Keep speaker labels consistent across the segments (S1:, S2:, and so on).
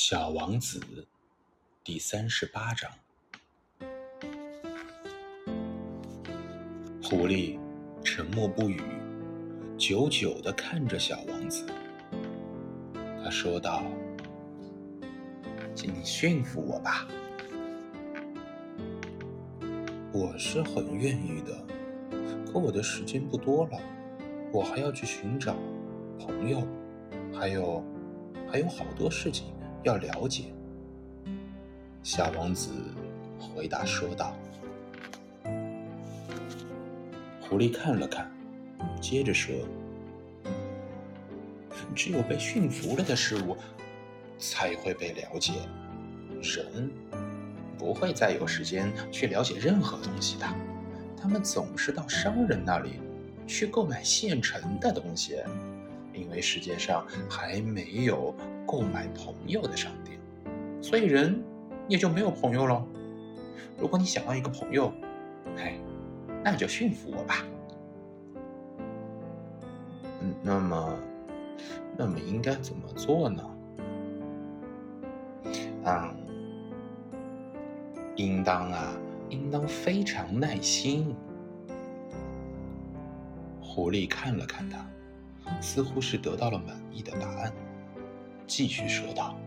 S1: 小王子第三十八章。狐狸沉默不语，久久的看着小王子。他说道：“请你驯服我吧。”我是很愿意的，可我的时间不多了，我还要去寻找朋友，还有还有好多事情。要了解，小王子回答说道。狐狸看了看，接着说：“只有被驯服了的事物才会被了解，人不会再有时间去了解任何东西的。他们总是到商人那里去购买现成的东西。”因为世界上还没有购买朋友的商店，所以人也就没有朋友了。如果你想要一个朋友，嘿，那就驯服我吧。嗯，那么，那么应该怎么做呢？嗯，应当啊，应当非常耐心。狐狸看了看他。似乎是得到了满意的答案，继续说道：“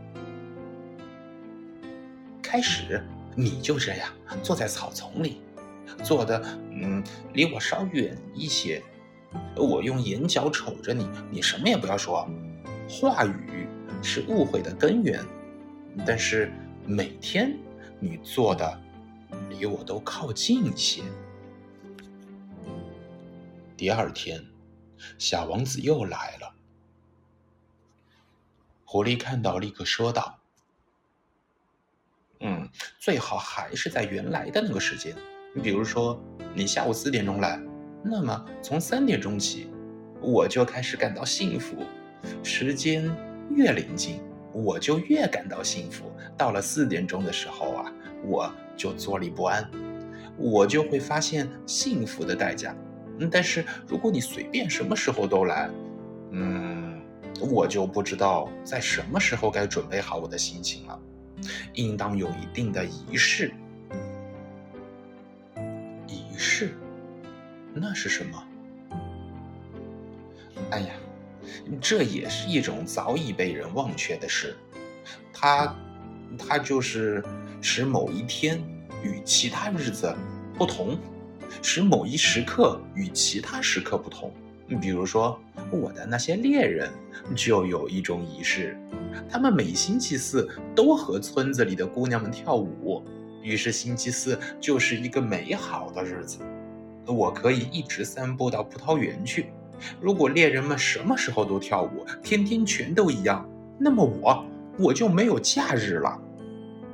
S1: 开始，你就这样坐在草丛里，坐的嗯离我稍远一些。我用眼角瞅着你，你什么也不要说。话语是误会的根源。但是每天你坐的离我都靠近一些。第二天。”小王子又来了。狐狸看到，立刻说道：“嗯，最好还是在原来的那个时间。你比如说，你下午四点钟来，那么从三点钟起，我就开始感到幸福。时间越临近，我就越感到幸福。到了四点钟的时候啊，我就坐立不安，我就会发现幸福的代价。”但是如果你随便什么时候都来，嗯，我就不知道在什么时候该准备好我的心情了。应当有一定的仪式。仪式？那是什么？哎呀，这也是一种早已被人忘却的事。它，它就是使某一天与其他日子不同。使某一时刻与其他时刻不同。比如说，我的那些猎人就有一种仪式，他们每星期四都和村子里的姑娘们跳舞，于是星期四就是一个美好的日子。我可以一直散步到葡萄园去。如果猎人们什么时候都跳舞，天天全都一样，那么我我就没有假日了。